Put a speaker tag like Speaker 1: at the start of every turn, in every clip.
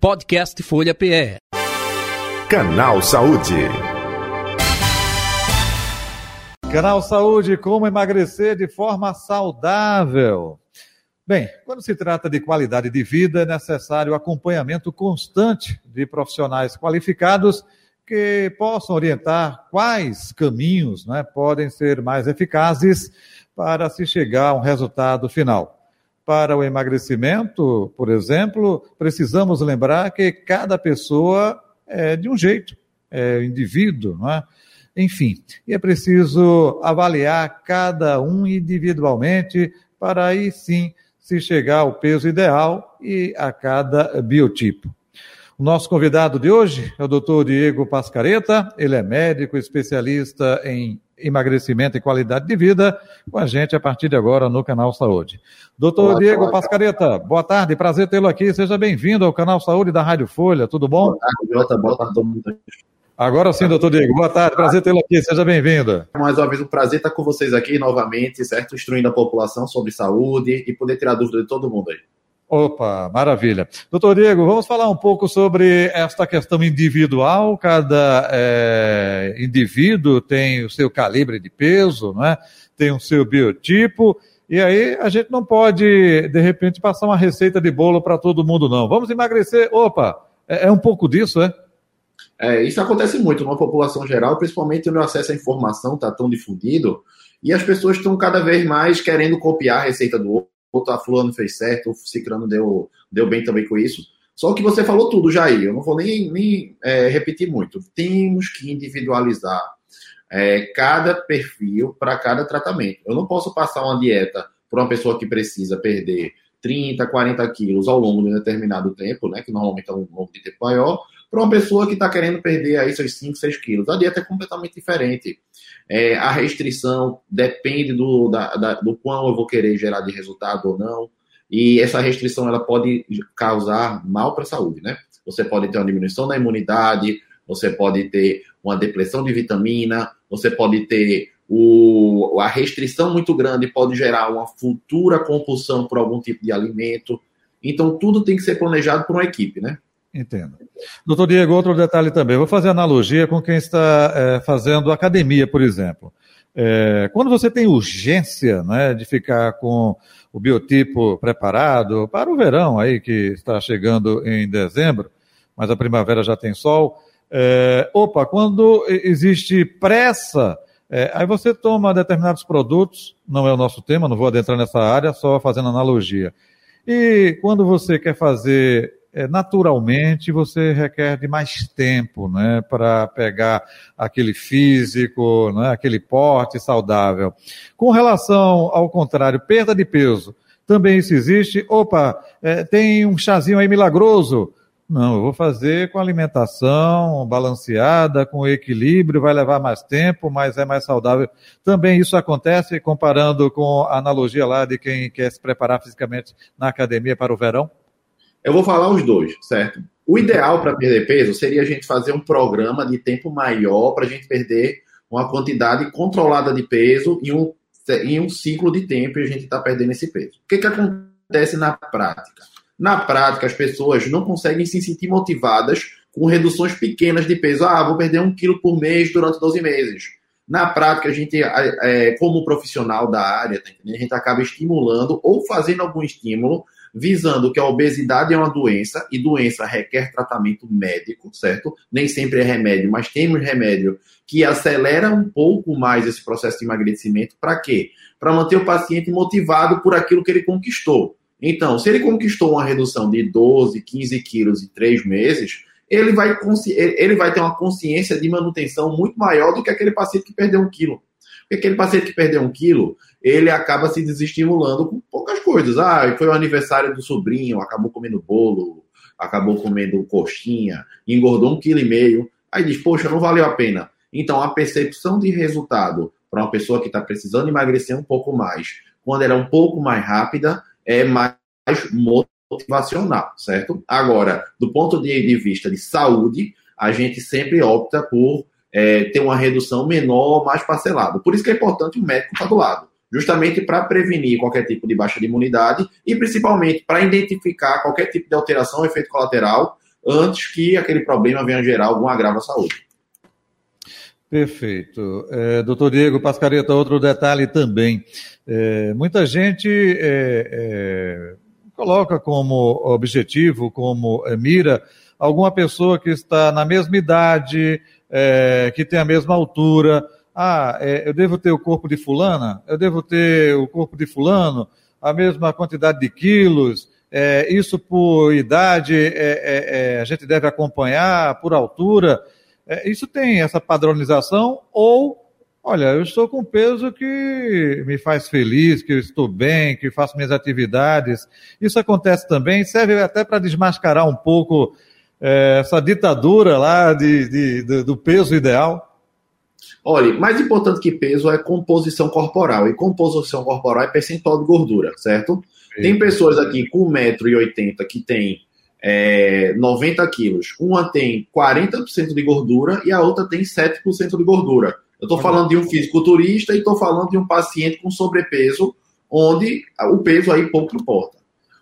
Speaker 1: Podcast Folha PE.
Speaker 2: Canal Saúde.
Speaker 3: Canal Saúde, como emagrecer de forma saudável. Bem, quando se trata de qualidade de vida, é necessário acompanhamento constante de profissionais qualificados que possam orientar quais caminhos né, podem ser mais eficazes para se chegar a um resultado final. Para o emagrecimento, por exemplo, precisamos lembrar que cada pessoa é de um jeito, é indivíduo, não é? Enfim, e é preciso avaliar cada um individualmente para aí sim se chegar ao peso ideal e a cada biotipo. O nosso convidado de hoje é o doutor Diego Pascareta, ele é médico especialista em emagrecimento e qualidade de vida, com a gente a partir de agora no Canal Saúde. Doutor Diego Pascareta, boa tarde, prazer tê-lo aqui, seja bem-vindo ao Canal Saúde da Rádio Folha, tudo bom? Boa tarde, Jota, boa tarde todo mundo. Agora sim, doutor Diego. Boa tarde, prazer tê-lo aqui, seja bem-vindo.
Speaker 4: Mais uma vez, um prazer estar com vocês aqui novamente, certo? Instruindo a população sobre saúde e poder tirar dúvida de todo mundo aí.
Speaker 3: Opa, maravilha. Doutor Diego, vamos falar um pouco sobre esta questão individual. Cada é, indivíduo tem o seu calibre de peso, não é? tem o seu biotipo, e aí a gente não pode, de repente, passar uma receita de bolo para todo mundo, não. Vamos emagrecer? Opa, é, é um pouco disso, é?
Speaker 4: É, isso acontece muito na população geral, principalmente no acesso à informação está tão difundido, e as pessoas estão cada vez mais querendo copiar a receita do outro, a fulano fez certo, o ciclano deu, deu bem também com isso. Só que você falou tudo, Jair, eu não vou nem, nem é, repetir muito. Temos que individualizar é, cada perfil para cada tratamento. Eu não posso passar uma dieta para uma pessoa que precisa perder 30, 40 quilos ao longo de um determinado tempo, né, que normalmente é um longo de tempo maior, para uma pessoa que está querendo perder aí seus 5, 6 quilos. A dieta é completamente diferente. É, a restrição depende do, da, da, do quão eu vou querer gerar de resultado ou não. E essa restrição ela pode causar mal para a saúde, né? Você pode ter uma diminuição da imunidade, você pode ter uma depressão de vitamina, você pode ter o, a restrição muito grande, pode gerar uma futura compulsão por algum tipo de alimento. Então, tudo tem que ser planejado por uma equipe, né?
Speaker 3: Entendo. Doutor Diego, outro detalhe também. vou fazer analogia com quem está é, fazendo academia, por exemplo. É, quando você tem urgência né, de ficar com o biotipo preparado para o verão aí que está chegando em dezembro, mas a primavera já tem sol. É, opa, quando existe pressa, é, aí você toma determinados produtos, não é o nosso tema, não vou adentrar nessa área, só fazendo analogia. E quando você quer fazer naturalmente você requer de mais tempo, né, para pegar aquele físico, né, aquele porte saudável. Com relação ao contrário, perda de peso, também isso existe. Opa, é, tem um chazinho aí milagroso. Não, eu vou fazer com alimentação balanceada, com equilíbrio, vai levar mais tempo, mas é mais saudável. Também isso acontece comparando com a analogia lá de quem quer se preparar fisicamente na academia para o verão?
Speaker 4: Eu vou falar os dois, certo? O ideal para perder peso seria a gente fazer um programa de tempo maior para a gente perder uma quantidade controlada de peso em um, em um ciclo de tempo e a gente está perdendo esse peso. O que, que acontece na prática? Na prática, as pessoas não conseguem se sentir motivadas com reduções pequenas de peso. Ah, vou perder um quilo por mês durante 12 meses. Na prática, a gente, é, como profissional da área, tá a gente acaba estimulando ou fazendo algum estímulo visando que a obesidade é uma doença e doença requer tratamento médico, certo? Nem sempre é remédio, mas temos remédio que acelera um pouco mais esse processo de emagrecimento. Para quê? Para manter o paciente motivado por aquilo que ele conquistou. Então, se ele conquistou uma redução de 12, 15 quilos em três meses, ele vai, ele vai ter uma consciência de manutenção muito maior do que aquele paciente que perdeu um quilo. Porque aquele paciente que perdeu um quilo, ele acaba se desestimulando com poucas coisas. Ah, foi o aniversário do sobrinho, acabou comendo bolo, acabou comendo coxinha, engordou um quilo e meio. Aí diz, poxa, não valeu a pena. Então, a percepção de resultado para uma pessoa que está precisando emagrecer um pouco mais, quando ela é um pouco mais rápida, é mais motivacional, certo? Agora, do ponto de vista de saúde, a gente sempre opta por é, ter uma redução menor, mais parcelada. Por isso que é importante o médico estar do lado justamente para prevenir qualquer tipo de baixa de imunidade e principalmente para identificar qualquer tipo de alteração, efeito colateral antes que aquele problema venha gerar algum agravo à saúde.
Speaker 3: Perfeito. É, doutor Diego Pascareta, outro detalhe também. É, muita gente é, é coloca como objetivo, como é, mira, alguma pessoa que está na mesma idade, é, que tem a mesma altura. Ah, eu devo ter o corpo de fulana? Eu devo ter o corpo de fulano? A mesma quantidade de quilos? isso por idade a gente deve acompanhar, por altura? É, isso tem essa padronização ou, olha, eu estou com peso que me faz feliz, que eu estou bem, que faço minhas atividades. Isso acontece também, serve até para desmascarar um pouco é, essa ditadura lá de, de, de, do peso ideal.
Speaker 4: Olha, mais importante que peso é composição corporal. E composição corporal é percentual de gordura, certo? Sim. Tem pessoas aqui com 1,80m que tem é, 90 quilos. Uma tem 40% de gordura e a outra tem 7% de gordura. Eu estou falando de um fisiculturista e estou falando de um paciente com sobrepeso, onde o peso aí pouco importa.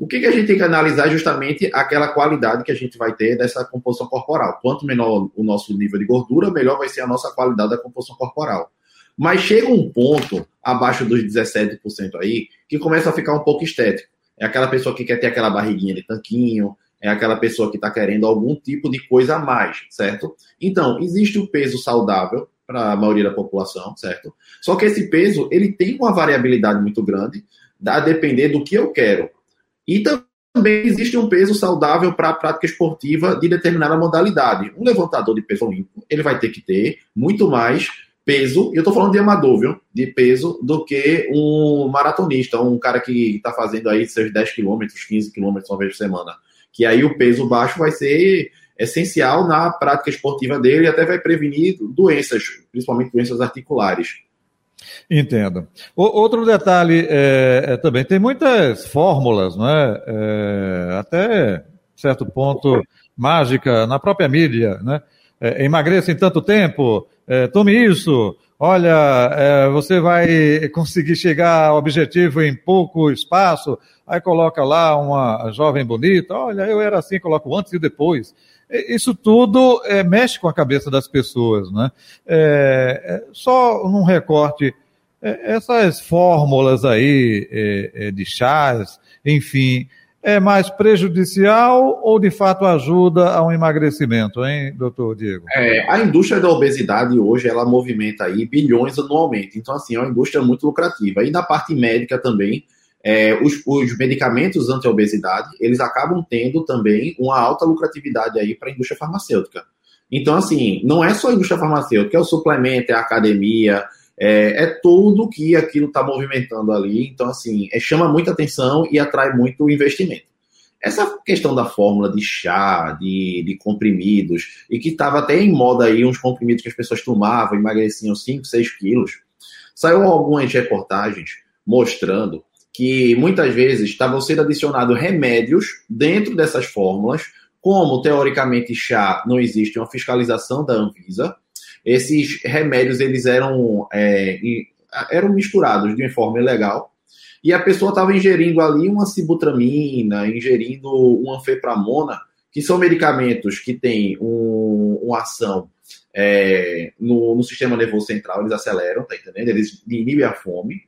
Speaker 4: O que, que a gente tem que analisar é justamente aquela qualidade que a gente vai ter dessa composição corporal. Quanto menor o nosso nível de gordura, melhor vai ser a nossa qualidade da composição corporal. Mas chega um ponto, abaixo dos 17% aí, que começa a ficar um pouco estético. É aquela pessoa que quer ter aquela barriguinha de tanquinho, é aquela pessoa que está querendo algum tipo de coisa a mais, certo? Então, existe o peso saudável para a maioria da população, certo? Só que esse peso, ele tem uma variabilidade muito grande, a depender do que eu quero. E também existe um peso saudável para a prática esportiva de determinada modalidade. Um levantador de peso olímpico, ele vai ter que ter muito mais peso, e eu estou falando de amador, viu? De peso, do que um maratonista, um cara que está fazendo aí seus 10 quilômetros, 15 quilômetros uma vez por semana que aí o peso baixo vai ser essencial na prática esportiva dele e até vai prevenir doenças, principalmente doenças articulares.
Speaker 3: Entendo. O, outro detalhe é, é, também tem muitas fórmulas, não é? é até certo ponto mágica na própria mídia, né? É, emagreça em tanto tempo, é, tome isso, olha, é, você vai conseguir chegar ao objetivo em pouco espaço, aí coloca lá uma jovem bonita, olha, eu era assim, coloco antes e depois. Isso tudo é, mexe com a cabeça das pessoas, né? É, é só num recorte, é, essas fórmulas aí é, de chás, enfim, é mais prejudicial ou de fato ajuda a um emagrecimento, hein, doutor Diego?
Speaker 4: É, a indústria da obesidade hoje ela movimenta aí bilhões anualmente, então assim é uma indústria muito lucrativa. E na parte médica também, é, os, os, medicamentos anti-obesidade eles acabam tendo também uma alta lucratividade aí para a indústria farmacêutica. Então assim, não é só a indústria farmacêutica, é o suplemento, é a academia, é, é tudo que aquilo está movimentando ali. Então, assim, é, chama muita atenção e atrai muito investimento. Essa questão da fórmula de chá, de, de comprimidos, e que estava até em moda aí uns comprimidos que as pessoas tomavam, emagreciam 5, 6 quilos, saiu algumas reportagens mostrando que muitas vezes estavam sendo adicionados remédios dentro dessas fórmulas, como teoricamente chá não existe uma fiscalização da Anvisa, esses remédios eles eram, é, eram misturados de uma forma ilegal e a pessoa estava ingerindo ali uma sibutramina, ingerindo uma anfepramona, que são medicamentos que têm um, uma ação é, no, no, sistema nervoso central, eles aceleram, tá entendendo? Eles inibem a fome.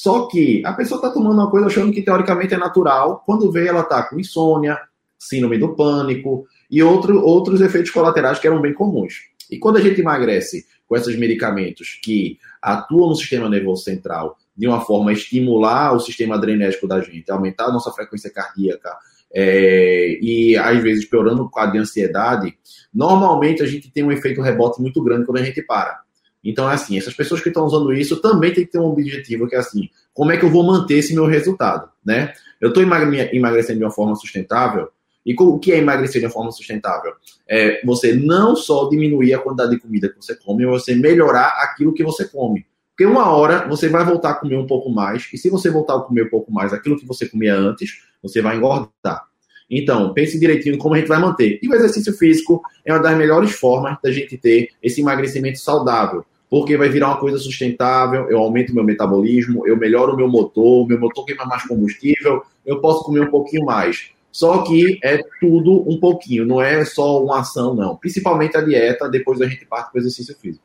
Speaker 4: Só que a pessoa está tomando uma coisa achando que teoricamente é natural, quando vê ela está com insônia, síndrome do pânico e outro, outros efeitos colaterais que eram bem comuns. E quando a gente emagrece com esses medicamentos que atuam no sistema nervoso central de uma forma a estimular o sistema adrenérgico da gente, aumentar a nossa frequência cardíaca, é, e às vezes piorando o quadro de ansiedade, normalmente a gente tem um efeito rebote muito grande quando a gente para. Então, é assim, essas pessoas que estão usando isso também tem que ter um objetivo que é assim, como é que eu vou manter esse meu resultado, né? Eu estou emagrecendo de uma forma sustentável, e o que é emagrecer de uma forma sustentável? É você não só diminuir a quantidade de comida que você come, mas você melhorar aquilo que você come. Porque uma hora você vai voltar a comer um pouco mais, e se você voltar a comer um pouco mais aquilo que você comia antes, você vai engordar. Então, pense direitinho como a gente vai manter. E o exercício físico é uma das melhores formas da gente ter esse emagrecimento saudável porque vai virar uma coisa sustentável, eu aumento meu metabolismo, eu melhoro o meu motor, meu motor queima mais combustível, eu posso comer um pouquinho mais. Só que é tudo um pouquinho, não é só uma ação, não. Principalmente a dieta, depois a gente parte para o exercício físico.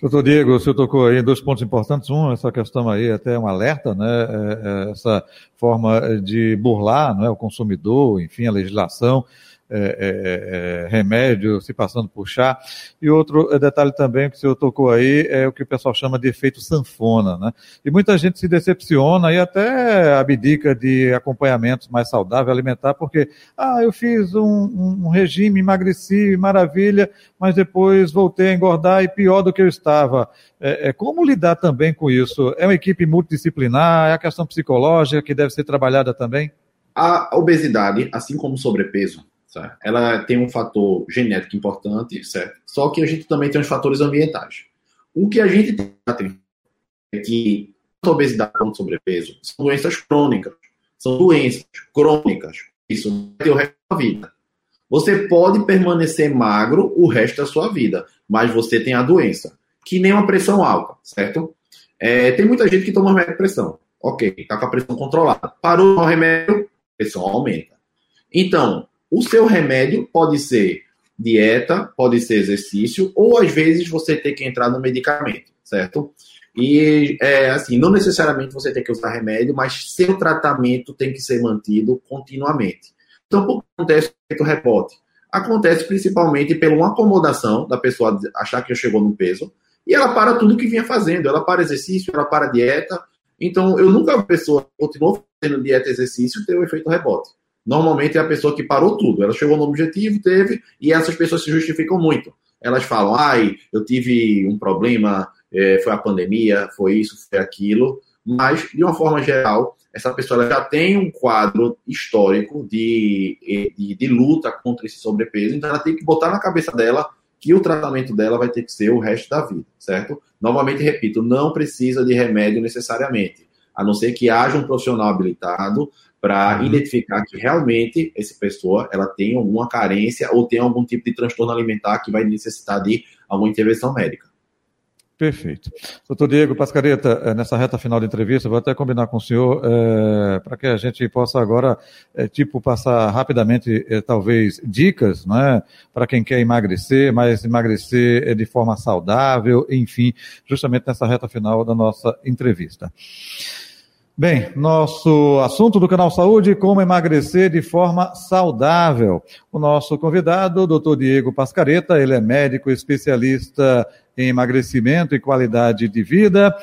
Speaker 3: Doutor Diego, o senhor tocou aí dois pontos importantes. Um, essa questão aí, até um alerta, né? É, é, essa forma de burlar né, o consumidor, enfim, a legislação é, é, é, remédio se passando por chá. E outro detalhe também que o senhor tocou aí é o que o pessoal chama de efeito sanfona, né? E muita gente se decepciona e até abdica de acompanhamentos mais saudáveis alimentar, porque, ah, eu fiz um, um regime, emagreci, maravilha, mas depois voltei a engordar e pior do que eu estava. É, é, como lidar também com isso? É uma equipe multidisciplinar? É a questão psicológica que deve ser trabalhada também?
Speaker 4: A obesidade, assim como o sobrepeso, Ela tem um fator genético importante, certo? Só que a gente também tem os fatores ambientais. O que a gente tem é que tanto obesidade quanto sobrepeso são doenças crônicas. São doenças crônicas. Isso vai ter o resto da vida. Você pode permanecer magro o resto da sua vida, mas você tem a doença. Que nem uma pressão alta, certo? É, tem muita gente que toma remédio de pressão. Ok, está com a pressão controlada. Parou o remédio, a pressão aumenta. Então, o seu remédio pode ser dieta, pode ser exercício, ou às vezes você tem que entrar no medicamento, certo? E, é, assim, não necessariamente você tem que usar remédio, mas seu tratamento tem que ser mantido continuamente. Então, por que acontece o rebote? Acontece principalmente pela uma acomodação da pessoa achar que chegou no peso, e ela para tudo que vinha fazendo. Ela para exercício, ela para dieta. Então, eu nunca a pessoa continuou fazendo dieta e exercício ter o efeito rebote. Normalmente é a pessoa que parou tudo. Ela chegou no objetivo, teve, e essas pessoas se justificam muito. Elas falam, ai, eu tive um problema, é, foi a pandemia, foi isso, foi aquilo. Mas, de uma forma geral, essa pessoa já tem um quadro histórico de, de, de, luta contra esse sobrepeso, então ela tem que botar na cabeça dela que o tratamento dela vai ter que ser o resto da vida, certo? Novamente, repito, não precisa de remédio necessariamente, a não ser que haja um profissional habilitado, para uhum. identificar que realmente essa pessoa ela tem alguma carência ou tem algum tipo de transtorno alimentar que vai necessitar de alguma intervenção médica.
Speaker 3: Perfeito. Doutor Diego Pascareta, eh, nessa reta final da entrevista, vou até combinar com o senhor é, para que a gente possa agora, é, tipo, passar rapidamente, é, talvez, dicas, né, para quem quer emagrecer, mas emagrecer de forma saudável, enfim, justamente nessa reta final da nossa entrevista. Bem, nosso assunto do canal Saúde, como emagrecer de forma saudável. O nosso convidado, Dr. Diego Pascareta, ele é médico especialista em emagrecimento e qualidade de vida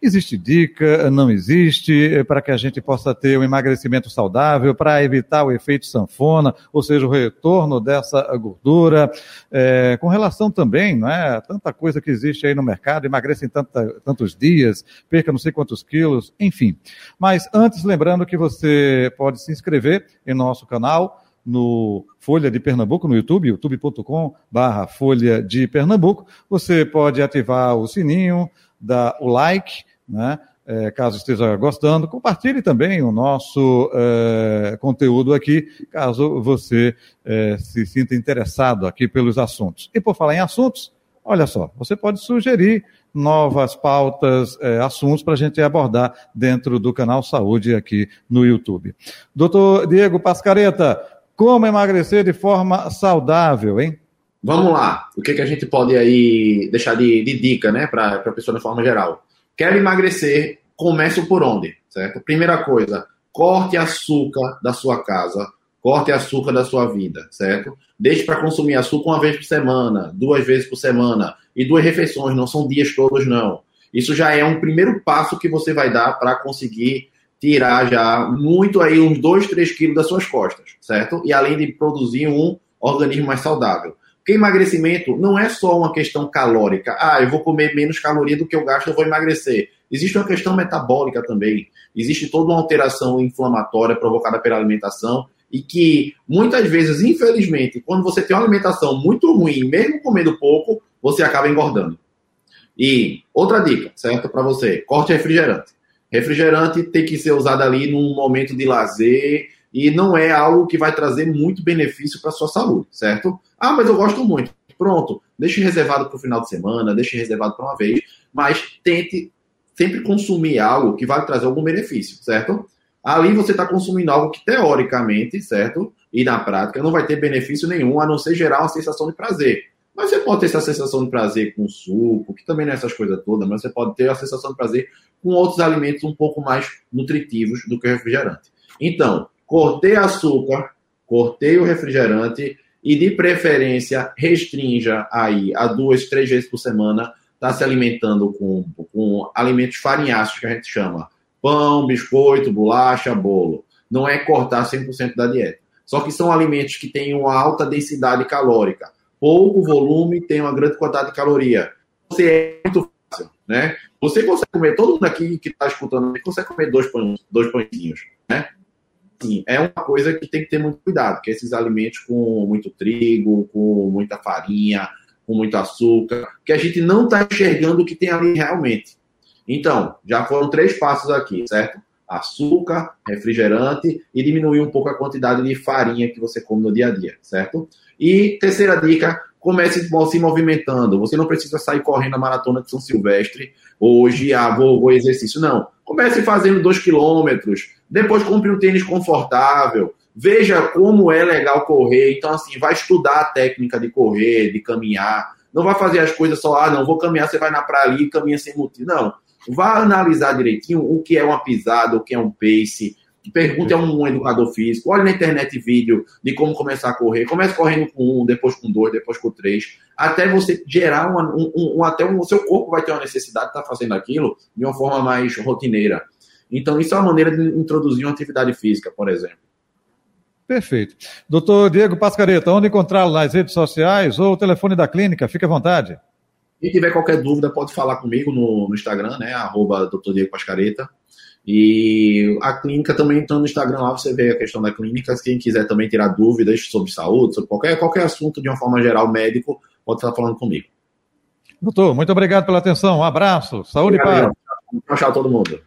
Speaker 3: Existe dica? Não existe? Eh, para que a gente possa ter um emagrecimento saudável, para evitar o efeito sanfona, ou seja, o retorno dessa gordura. É, com relação também, não é? Tanta coisa que existe aí no mercado, emagreça em tanta, tantos dias, perca não sei quantos quilos, enfim. Mas antes, lembrando que você pode se inscrever em nosso canal no Folha de Pernambuco, no YouTube, youtube.com barra Folha de Pernambuco. Você pode ativar o sininho, dar o like, né? É, caso esteja gostando, compartilhe também o nosso é, conteúdo aqui, caso você é, se sinta interessado aqui pelos assuntos. E por falar em assuntos, olha só, você pode sugerir novas pautas, é, assuntos para a gente abordar dentro do canal Saúde aqui no YouTube. Doutor Diego Pascareta, como emagrecer de forma saudável, hein?
Speaker 4: Vamos lá. O que, que a gente pode aí deixar de, de dica, né, para a pessoa de forma geral? Quer emagrecer? Comece por onde, certo? Primeira coisa, corte açúcar da sua casa, corte açúcar da sua vida, certo? Deixe para consumir açúcar uma vez por semana, duas vezes por semana, e duas refeições, não são dias todos, não. Isso já é um primeiro passo que você vai dar para conseguir tirar já muito aí uns 2, 3 quilos das suas costas, certo? E além de produzir um organismo mais saudável. Porque emagrecimento não é só uma questão calórica. Ah, eu vou comer menos caloria do que eu gasto, eu vou emagrecer. Existe uma questão metabólica também. Existe toda uma alteração inflamatória provocada pela alimentação e que muitas vezes, infelizmente, quando você tem uma alimentação muito ruim, mesmo comendo pouco, você acaba engordando. E outra dica, certo? Para você, corte refrigerante. Refrigerante tem que ser usado ali num momento de lazer e não é algo que vai trazer muito benefício para sua saúde, certo? Ah, mas eu gosto muito. Pronto, deixe reservado para o final de semana, deixe reservado para uma vez, mas tente sempre consumir algo que vai trazer algum benefício, certo? Ali você está consumindo algo que, teoricamente, certo? E na prática não vai ter benefício nenhum, a não ser gerar uma sensação de prazer. Mas você pode ter essa sensação de prazer com suco, que também não é essas coisas todas, mas você pode ter a sensação de prazer com outros alimentos um pouco mais nutritivos do que o refrigerante. Então, cortei açúcar, cortei o refrigerante e, de preferência, restrinja aí a duas, três vezes por semana, está se alimentando com, com alimentos farinhaços, que a gente chama pão, biscoito, bolacha, bolo. Não é cortar 100% da dieta. Só que são alimentos que têm uma alta densidade calórica, pouco volume, tem uma grande quantidade de caloria. Você é muito fácil, né? Você consegue comer, todo mundo aqui que está escutando, consegue comer dois, pães, dois pãezinhos, né? Sim, é uma coisa que tem que ter muito cuidado, que esses alimentos com muito trigo, com muita farinha, com muito açúcar, que a gente não está enxergando o que tem ali realmente. Então, já foram três passos aqui, certo? Açúcar, refrigerante e diminuir um pouco a quantidade de farinha que você come no dia a dia, certo? E terceira dica, comece se movimentando. Você não precisa sair correndo a maratona de São Silvestre hoje, ah, vou, vou exercício. Não. Comece fazendo dois quilômetros, depois compre um tênis confortável, veja como é legal correr. Então, assim, vai estudar a técnica de correr, de caminhar. Não vai fazer as coisas só, ah, não, vou caminhar, você vai na praia ali e caminha sem motivo. Não. Vá analisar direitinho o que é uma pisada, o que é um pace. Pergunte a um educador físico. Olhe na internet vídeo de como começar a correr. Comece correndo com um, depois com dois, depois com três. Até você gerar uma, um, um, até um, o seu corpo vai ter uma necessidade de estar fazendo aquilo de uma forma mais rotineira. Então, isso é uma maneira de introduzir uma atividade física, por exemplo.
Speaker 3: Perfeito. Doutor Diego Pascareta, onde encontrá-lo nas redes sociais ou o telefone da clínica? Fique à vontade.
Speaker 4: Quem tiver qualquer dúvida, pode falar comigo no, no Instagram, né? Arroba Dr. Diego Pascareta. E a clínica também entrando no Instagram lá, você vê a questão da clínica. Quem quiser também tirar dúvidas sobre saúde, sobre qualquer, qualquer assunto de uma forma geral médico, pode estar falando comigo.
Speaker 3: Doutor, muito obrigado pela atenção. Um abraço. Saúde
Speaker 4: e paz. Tchau, tchau, todo mundo.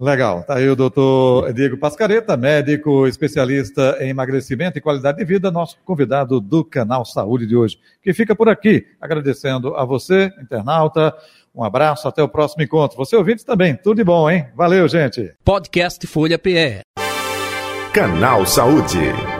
Speaker 3: Legal. Tá aí o doutor Diego Pascareta, médico especialista em emagrecimento e qualidade de vida, nosso convidado do canal Saúde de hoje, que fica por aqui, agradecendo a você, internauta. Um abraço, até o próximo encontro. Você ouvinte também, tudo de bom, hein? Valeu, gente.
Speaker 1: Podcast Folha PE.
Speaker 2: Canal Saúde.